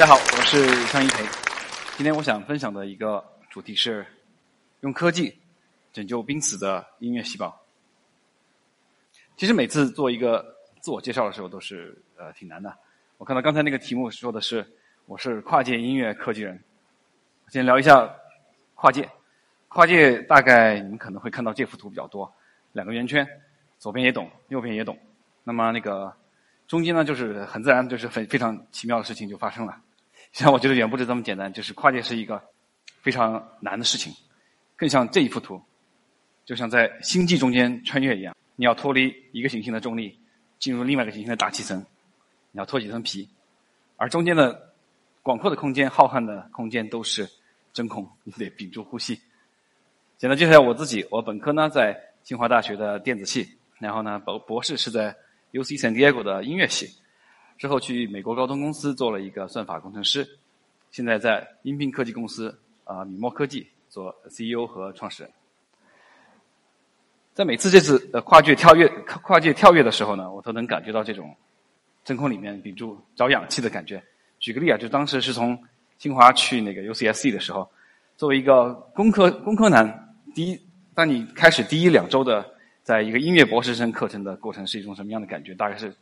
大家好，我是向一培。今天我想分享的一个主题是用科技拯救濒死的音乐细胞。其实每次做一个自我介绍的时候都是呃挺难的。我看到刚才那个题目说的是我是跨界音乐科技人。先聊一下跨界。跨界大概你们可能会看到这幅图比较多，两个圆圈，左边也懂，右边也懂。那么那个中间呢，就是很自然，就是非非常奇妙的事情就发生了。实际上我觉得远不止这么简单，就是跨界是一个非常难的事情，更像这一幅图，就像在星际中间穿越一样。你要脱离一个行星的重力，进入另外一个行星的大气层，你要脱几层皮，而中间的广阔的空间、浩瀚的空间都是真空，你得屏住呼吸。简单介绍一下我自己，我本科呢在清华大学的电子系，然后呢博博士是在 U C San Diego 的音乐系，之后去美国高通公司做了一个算法工程师，现在在音频科技公司啊米墨科技做 CEO 和创始人。在每次这次呃跨界跳跃跨界跳跃的时候呢，我都能感觉到这种真空里面屏住找氧气的感觉。举个例啊，就当时是从清华去那个 U C S C 的时候，作为一个工科工科男。第一，当你开始第一两周的在一个音乐博士生课程的过程是一种什么样的感觉？大概是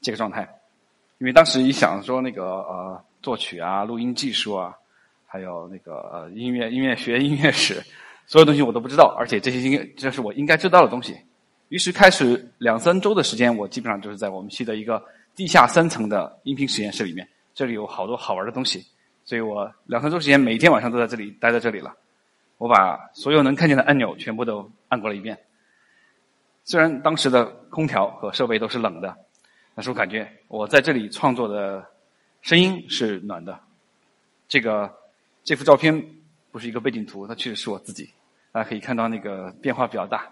这个状态。因为当时一想说那个呃作曲啊、录音技术啊，还有那个音乐音乐学音乐史，所有东西我都不知道，而且这些应该这是我应该知道的东西。于是开始两三周的时间，我基本上就是在我们系的一个地下三层的音频实验室里面，这里有好多好玩的东西，所以我两三周时间每天晚上都在这里待在这里了。我把所有能看见的按钮全部都按过了一遍。虽然当时的空调和设备都是冷的，那时候感觉我在这里创作的声音是暖的。这个这幅照片不是一个背景图，它确实是我自己。大家可以看到那个变化比较大。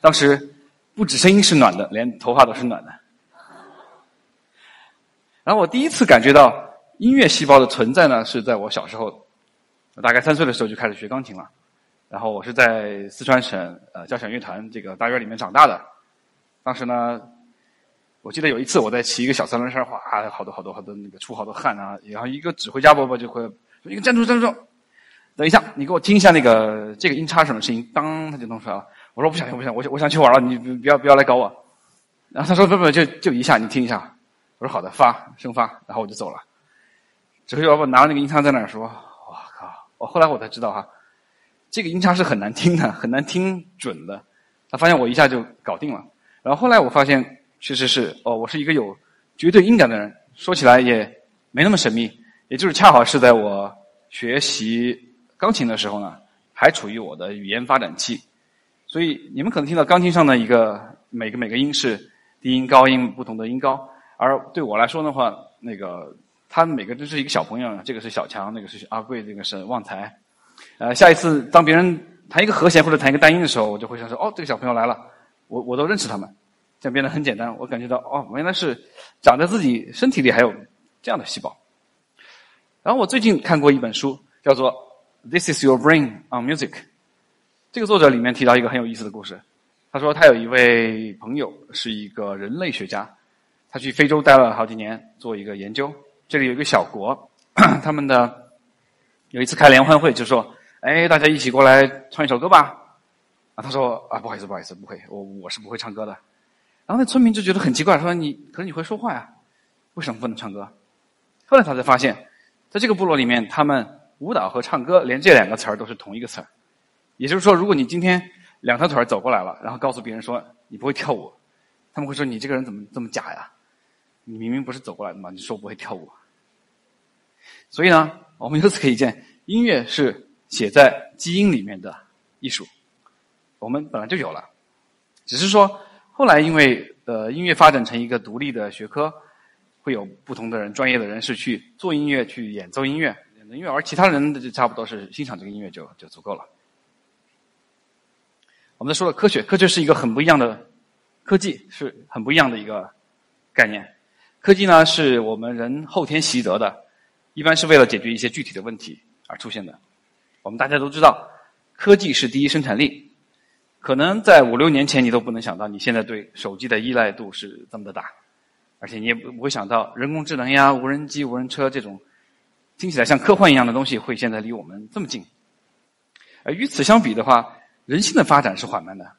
当时不止声音是暖的，连头发都是暖的。然后我第一次感觉到音乐细胞的存在呢，是在我小时候。大概三岁的时候就开始学钢琴了，然后我是在四川省呃交响乐团这个大院里面长大的。当时呢，我记得有一次我在骑一个小三轮车，哗，好多好多好多那个出好多汗啊。然后一个指挥家伯伯就会说：“一个站住站住，等一下，你给我听一下那个这个音叉什么声音？”当他就弄出来了。我说：“不想听，不想，我想我想去玩了，你不要不要来搞我。”然后他说：“不不，就就一下，你听一下。”我说：“好的，发声发。”然后我就走了。指挥家伯伯拿着那个音叉在那儿说。我后来我才知道哈，这个音叉是很难听的，很难听准的。他发现我一下就搞定了。然后后来我发现，确实是哦，我是一个有绝对音感的人。说起来也没那么神秘，也就是恰好是在我学习钢琴的时候呢，还处于我的语言发展期。所以你们可能听到钢琴上的一个每个每个音是低音、高音不同的音高，而对我来说的话，那个。他们每个都是一个小朋友，这个是小强，那个是阿贵，这个是旺财。呃，下一次当别人弹一个和弦或者弹一个单音的时候，我就会想说：哦，这个小朋友来了，我我都认识他们，这样变得很简单。我感觉到哦，原来是长在自己身体里还有这样的细胞。然后我最近看过一本书，叫做《This Is Your Brain on Music》。这个作者里面提到一个很有意思的故事。他说他有一位朋友是一个人类学家，他去非洲待了好几年做一个研究。这里有一个小国，他们的有一次开联欢会，就说：“哎，大家一起过来唱一首歌吧。”他说：“啊，不好意思，不好意思，不会，我我是不会唱歌的。”然后那村民就觉得很奇怪，说：“你可是你会说话呀，为什么不能唱歌？”后来他才发现，在这个部落里面，他们舞蹈和唱歌连这两个词儿都是同一个词儿。也就是说，如果你今天两条腿走过来了，然后告诉别人说你不会跳舞，他们会说你这个人怎么这么假呀？你明明不是走过来的嘛？你说不会跳舞。所以呢，我们由此可以见，音乐是写在基因里面的艺术，我们本来就有了，只是说后来因为呃音乐发展成一个独立的学科，会有不同的人、专业的人士去做音乐、去演奏音乐、演奏音乐，而其他人就差不多是欣赏这个音乐就就足够了。我们说了科学，科学是一个很不一样的科技，是很不一样的一个概念。科技呢，是我们人后天习得的。一般是为了解决一些具体的问题而出现的。我们大家都知道，科技是第一生产力。可能在五六年前，你都不能想到，你现在对手机的依赖度是这么的大。而且你也不会想到人工智能呀、无人机、无人车这种听起来像科幻一样的东西会现在离我们这么近。而与此相比的话，人性的发展是缓慢的。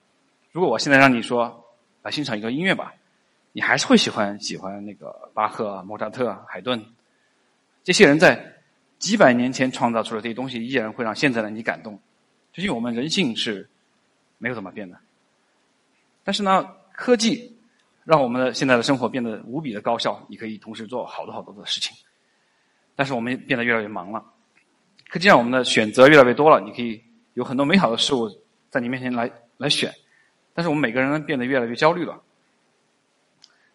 如果我现在让你说来欣赏一个音乐吧，你还是会喜欢喜欢那个巴赫、莫扎特、海顿这些人在几百年前创造出的这些东西，依然会让现在的你感动。就因为我们人性是没有怎么变的。但是呢，科技让我们的现在的生活变得无比的高效，你可以同时做好多好多的事情。但是我们变得越来越忙了，科技让我们的选择越来越多了，你可以有很多美好的事物在你面前来来选。但是我们每个人变得越来越焦虑了。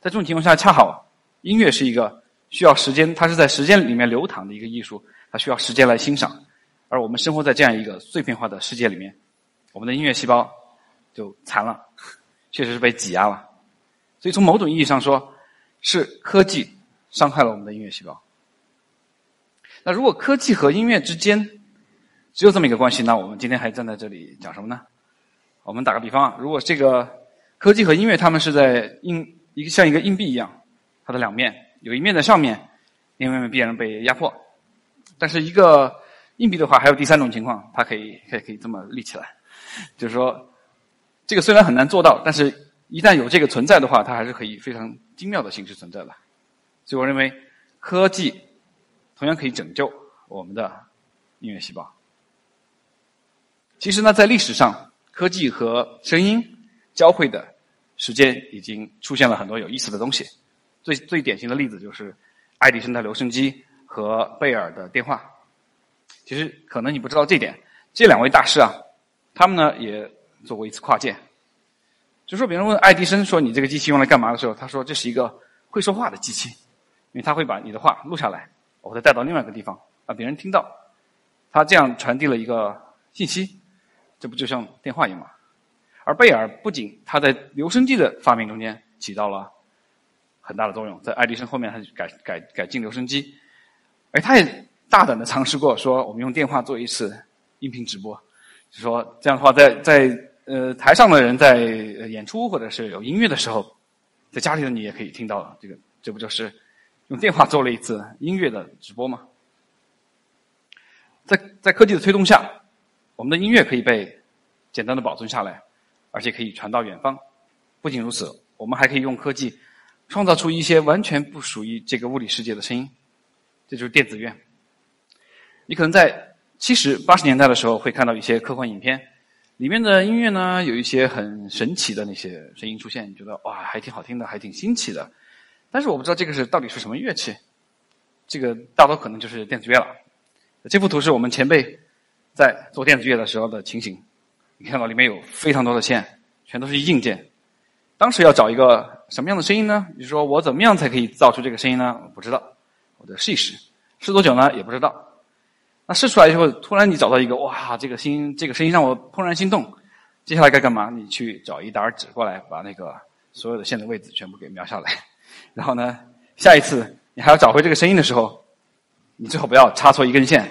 在这种情况下，恰好音乐是一个需要时间，它是在时间里面流淌的一个艺术，它需要时间来欣赏。而我们生活在这样一个碎片化的世界里面，我们的音乐细胞就残了，确实是被挤压了。所以从某种意义上说，是科技伤害了我们的音乐细胞。那如果科技和音乐之间只有这么一个关系，那我们今天还站在这里讲什么呢？我们打个比方啊，如果这个科技和音乐，它们是在硬一个像一个硬币一样，它的两面有一面在上面，另一面必然被压迫。但是一个硬币的话，还有第三种情况，它可以可以可以这么立起来，就是说，这个虽然很难做到，但是一旦有这个存在的话，它还是可以非常精妙的形式存在的。所以我认为科技。同样可以拯救我们的音乐细胞。其实呢，在历史上，科技和声音交汇的时间已经出现了很多有意思的东西。最最典型的例子就是爱迪生的留声机和贝尔的电话。其实可能你不知道这点，这两位大师啊，他们呢也做过一次跨界。就说别人问爱迪生说：“你这个机器用来干嘛？”的时候，他说：“这是一个会说话的机器，因为他会把你的话录下来。”我再带到另外一个地方，让别人听到，他这样传递了一个信息，这不就像电话一样吗？而贝尔不仅他在留声机的发明中间起到了很大的作用，在爱迪生后面他改改改进留声机，而他也大胆的尝试过说，我们用电话做一次音频直播，就说这样的话，在在呃台上的人在演出或者是有音乐的时候，在家里的你也可以听到了这个，这不就是？用电话做了一次音乐的直播吗？在在科技的推动下，我们的音乐可以被简单的保存下来，而且可以传到远方。不仅如此，我们还可以用科技创造出一些完全不属于这个物理世界的声音，这就是电子乐。你可能在七十八十年代的时候会看到一些科幻影片，里面的音乐呢有一些很神奇的那些声音出现，你觉得哇还挺好听的，还挺新奇的。但是我不知道这个是到底是什么乐器，这个大多可能就是电子乐了。这幅图是我们前辈在做电子乐的时候的情形，你看到里面有非常多的线，全都是硬件。当时要找一个什么样的声音呢？你说我怎么样才可以造出这个声音呢？我不知道，我得试一试，试多久呢？也不知道。那试出来以后，突然你找到一个，哇，这个声音，这个声音让我怦然心动。接下来该干嘛？你去找一沓纸过来，把那个所有的线的位置全部给描下来。然后呢，下一次你还要找回这个声音的时候，你最好不要插错一根线，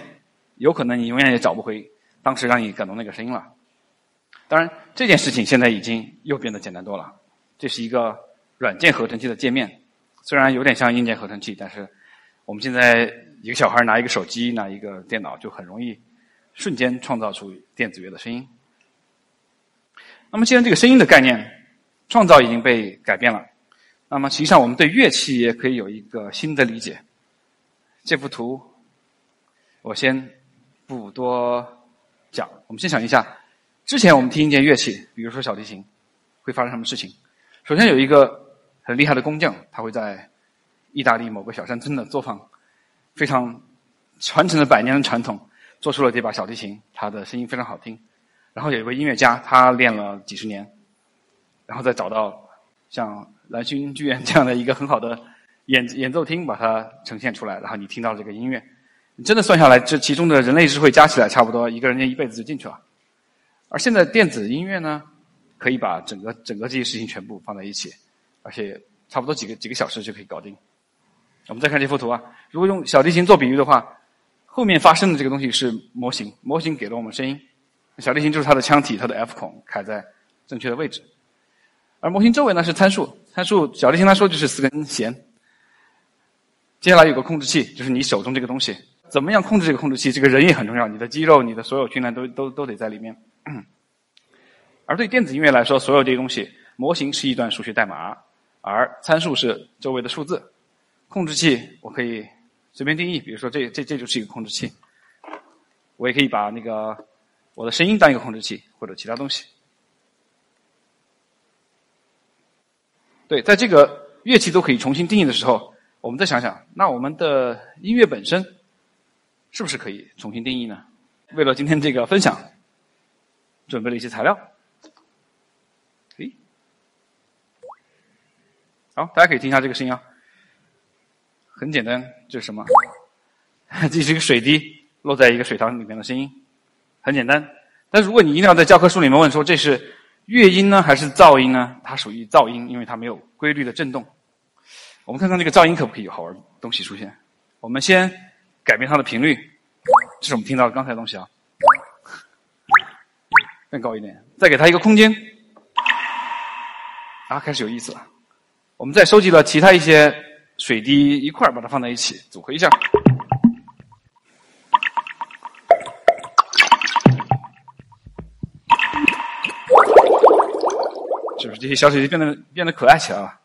有可能你永远也找不回当时让你感动那个声音了。当然，这件事情现在已经又变得简单多了。这是一个软件合成器的界面，虽然有点像硬件合成器，但是我们现在一个小孩拿一个手机、拿一个电脑，就很容易瞬间创造出电子乐的声音。那么，既然这个声音的概念创造已经被改变了。那么，实际上我们对乐器也可以有一个新的理解。这幅图，我先不多讲。我们先想一下，之前我们听一件乐器，比如说小提琴，会发生什么事情？首先有一个很厉害的工匠，他会在意大利某个小山村的作坊，非常传承了百年的传统，做出了这把小提琴，它的声音非常好听。然后有一位音乐家，他练了几十年，然后再找到像。蓝星剧院这样的一个很好的演演奏厅，把它呈现出来，然后你听到这个音乐，你真的算下来，这其中的人类智慧加起来，差不多一个人一辈子就进去了。而现在电子音乐呢，可以把整个整个这些事情全部放在一起，而且差不多几个几个小时就可以搞定。我们再看这幅图啊，如果用小提琴做比喻的话，后面发生的这个东西是模型，模型给了我们声音，小提琴就是它的腔体，它的 F 孔开在正确的位置。而模型周围呢是参数，参数小提琴来说就是四根弦。接下来有个控制器，就是你手中这个东西，怎么样控制这个控制器？这个人也很重要，你的肌肉、你的所有训练都都都得在里面。而对电子音乐来说，所有这些东西，模型是一段数学代码，而参数是周围的数字。控制器我可以随便定义，比如说这这这就是一个控制器，我也可以把那个我的声音当一个控制器或者其他东西。对，在这个乐器都可以重新定义的时候。我们再想想，那我们的音乐本身是不是可以重新定义呢？为了今天这个分享，准备了一些材料。诶，好，大家可以听一下这个声音啊，很简单，这是什么？这是一个水滴落在一个水塘里面的声音，很简单。但如果你一定要在教科书里面问说这是乐音呢还是噪音呢？它属于噪音，因为它没有规律的振动。我们看看这个噪音可不可以有好玩的东西出现？我们先改变它的频率，这是我们听到的刚才的东西啊，更高一点，再给它一个空间，啊，开始有意思了。我们再收集了其他一些水滴一块儿把它放在一起，组合一下，是不是这些小水滴变得变得可爱起来了？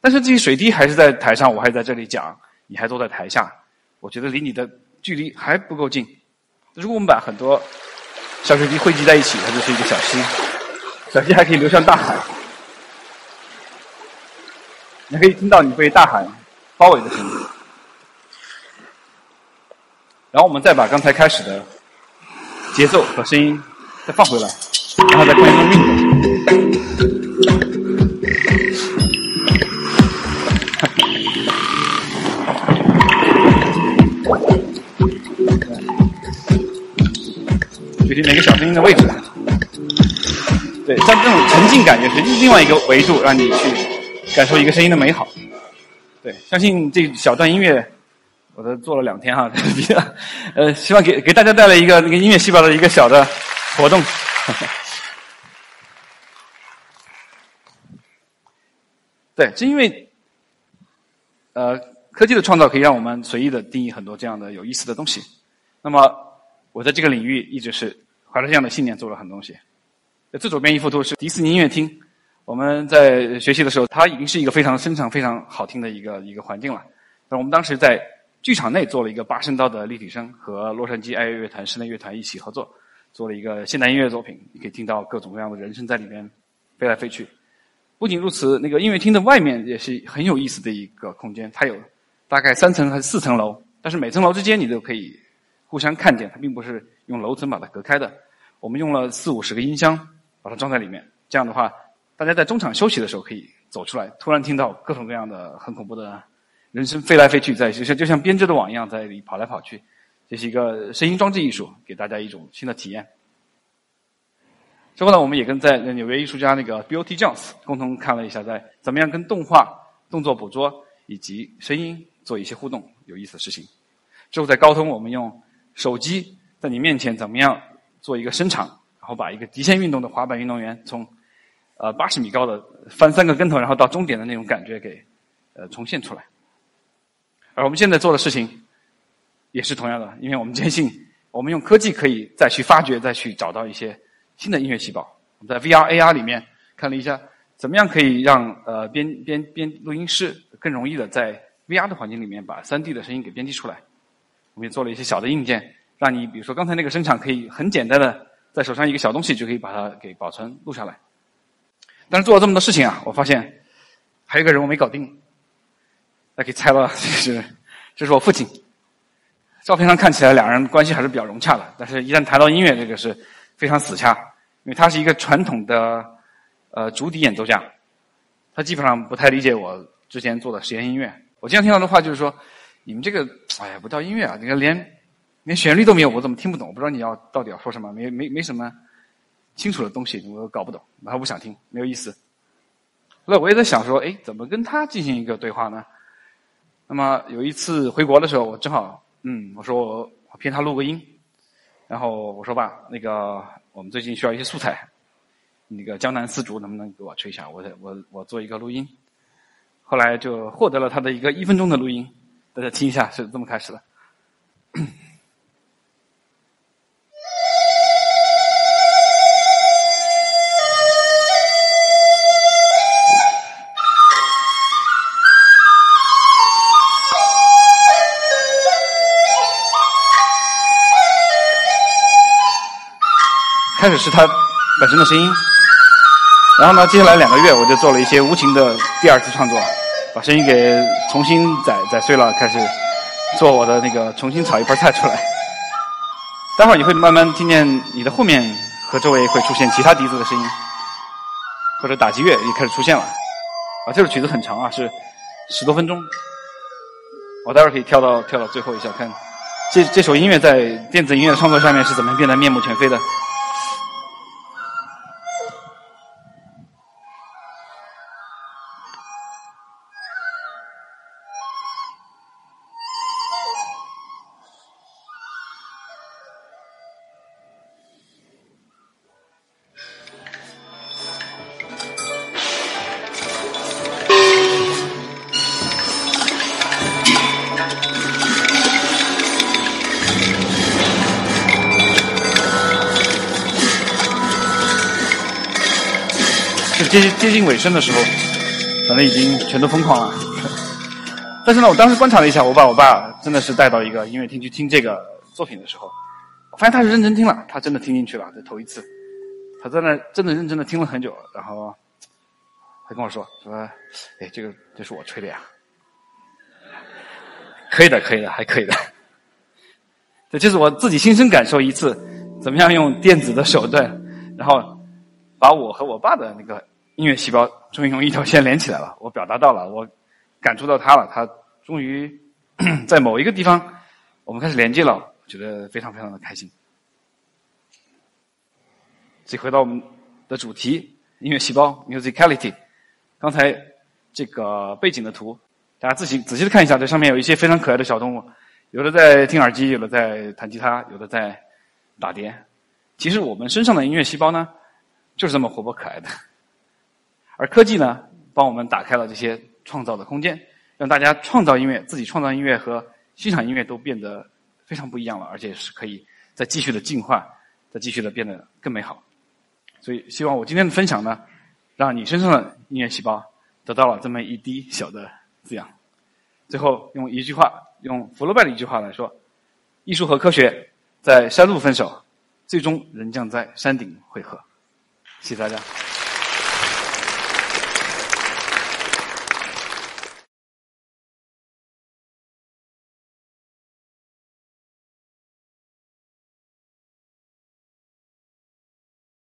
但是这些水滴还是在台上，我还在这里讲，你还坐在台下，我觉得离你的距离还不够近。如果我们把很多小水滴汇集在一起，它就是一个小溪，小溪还可以流向大海，你可以听到你被大海包围的声音。然后我们再把刚才开始的节奏和声音再放回来，然后再看一个命动。决定每个小声音的位置。对，像这种沉浸感也是另外一个维度，让你去感受一个声音的美好。对，相信这小段音乐，我都做了两天哈，呃，希望给给大家带来一个那个音乐细胞的一个小的活动。对，是因为，呃，科技的创造可以让我们随意的定义很多这样的有意思的东西。那么，我在这个领域一直是。怀着这样的信念做了很多东西。最左边一幅图是迪士尼音乐厅，我们在学习的时候，它已经是一个非常声场、非常好听的一个一个环境了。那我们当时在剧场内做了一个八声道的立体声，和洛杉矶爱乐乐团室内乐团一起合作，做了一个现代音乐作品。你可以听到各种各样的人声在里面飞来飞去。不仅如此，那个音乐厅的外面也是很有意思的一个空间，它有大概三层还是四层楼，但是每层楼之间你都可以互相看见，它并不是用楼层把它隔开的。我们用了四五十个音箱把它装在里面，这样的话，大家在中场休息的时候可以走出来，突然听到各种各样的很恐怖的人声飞来飞去，在就像就像编织的网一样在里跑来跑去，这是一个声音装置艺术，给大家一种新的体验。之后呢，我们也跟在纽约艺术家那个 B O T Jones 共同看了一下，在怎么样跟动画、动作捕捉以及声音做一些互动有意思的事情。之后在高通，我们用手机在你面前怎么样？做一个伸长，然后把一个极限运动的滑板运动员从呃八十米高的翻三个跟头，然后到终点的那种感觉给呃重现出来。而我们现在做的事情也是同样的，因为我们坚信我们用科技可以再去发掘、再去找到一些新的音乐细胞。我们在 VR、AR 里面看了一下，怎么样可以让呃编编编录音师更容易的在 VR 的环境里面把 3D 的声音给编辑出来。我们也做了一些小的硬件。让你比如说刚才那个声场可以很简单的在手上一个小东西就可以把它给保存录下来，但是做了这么多事情啊，我发现还有一个人我没搞定，大家可以猜到这是这是我父亲。照片上看起来两人关系还是比较融洽的，但是一旦谈到音乐，这个是非常死掐，因为他是一个传统的呃竹笛演奏家，他基本上不太理解我之前做的实验音乐。我经常听到的话就是说，你们这个哎呀不叫音乐啊，你看连。连旋律都没有，我怎么听不懂？我不知道你要到底要说什么，没没没什么清楚的东西，我搞不懂，然后不想听，没有意思。那我也在想说，哎，怎么跟他进行一个对话呢？那么有一次回国的时候，我正好，嗯，我说我我骗他录个音，然后我说吧，那个我们最近需要一些素材，那个江南丝竹能不能给我吹一下？我我我做一个录音。后来就获得了他的一个一分钟的录音，大家听一下，是这么开始的。开始是他本身的声音，然后呢，接下来两个月我就做了一些无情的第二次创作，把声音给重新宰宰碎了，开始做我的那个重新炒一盘菜出来。待会儿你会慢慢听见你的后面和周围会出现其他笛子的声音，或者打击乐也开始出现了。啊，这首曲子很长啊，是十多分钟。我待会儿可以跳到跳到最后一下，看这这首音乐在电子音乐创作上面是怎么变得面目全非的。接接近尾声的时候，可能已经全都疯狂了。但是呢，我当时观察了一下，我把我爸真的是带到一个音乐厅去听这个作品的时候，我发现他是认真听了，他真的听进去了，这头一次，他在那真的认真的听了很久，然后他跟我说说，哎，这个这是我吹的呀，可以的，可以的，还可以的。这就是我自己亲身感受一次，怎么样用电子的手段，然后把我和我爸的那个。音乐细胞终于用一条线连起来了，我表达到了，我感触到它了，它终于 在某一个地方，我们开始连接了，我觉得非常非常的开心。所以回到我们的主题，音乐细胞 （musicality）。刚才这个背景的图，大家自己仔细的看一下，这上面有一些非常可爱的小动物，有的在听耳机，有的在弹吉他，有的在打碟。其实我们身上的音乐细胞呢，就是这么活泼可爱的。而科技呢，帮我们打开了这些创造的空间，让大家创造音乐、自己创造音乐和欣赏音乐都变得非常不一样了，而且是可以再继续的进化，再继续的变得更美好。所以，希望我今天的分享呢，让你身上的音乐细胞得到了这么一滴小的滋养。最后，用一句话，用福楼拜的一句话来说：艺术和科学在山路分手，最终仍将在山顶汇合。谢谢大家。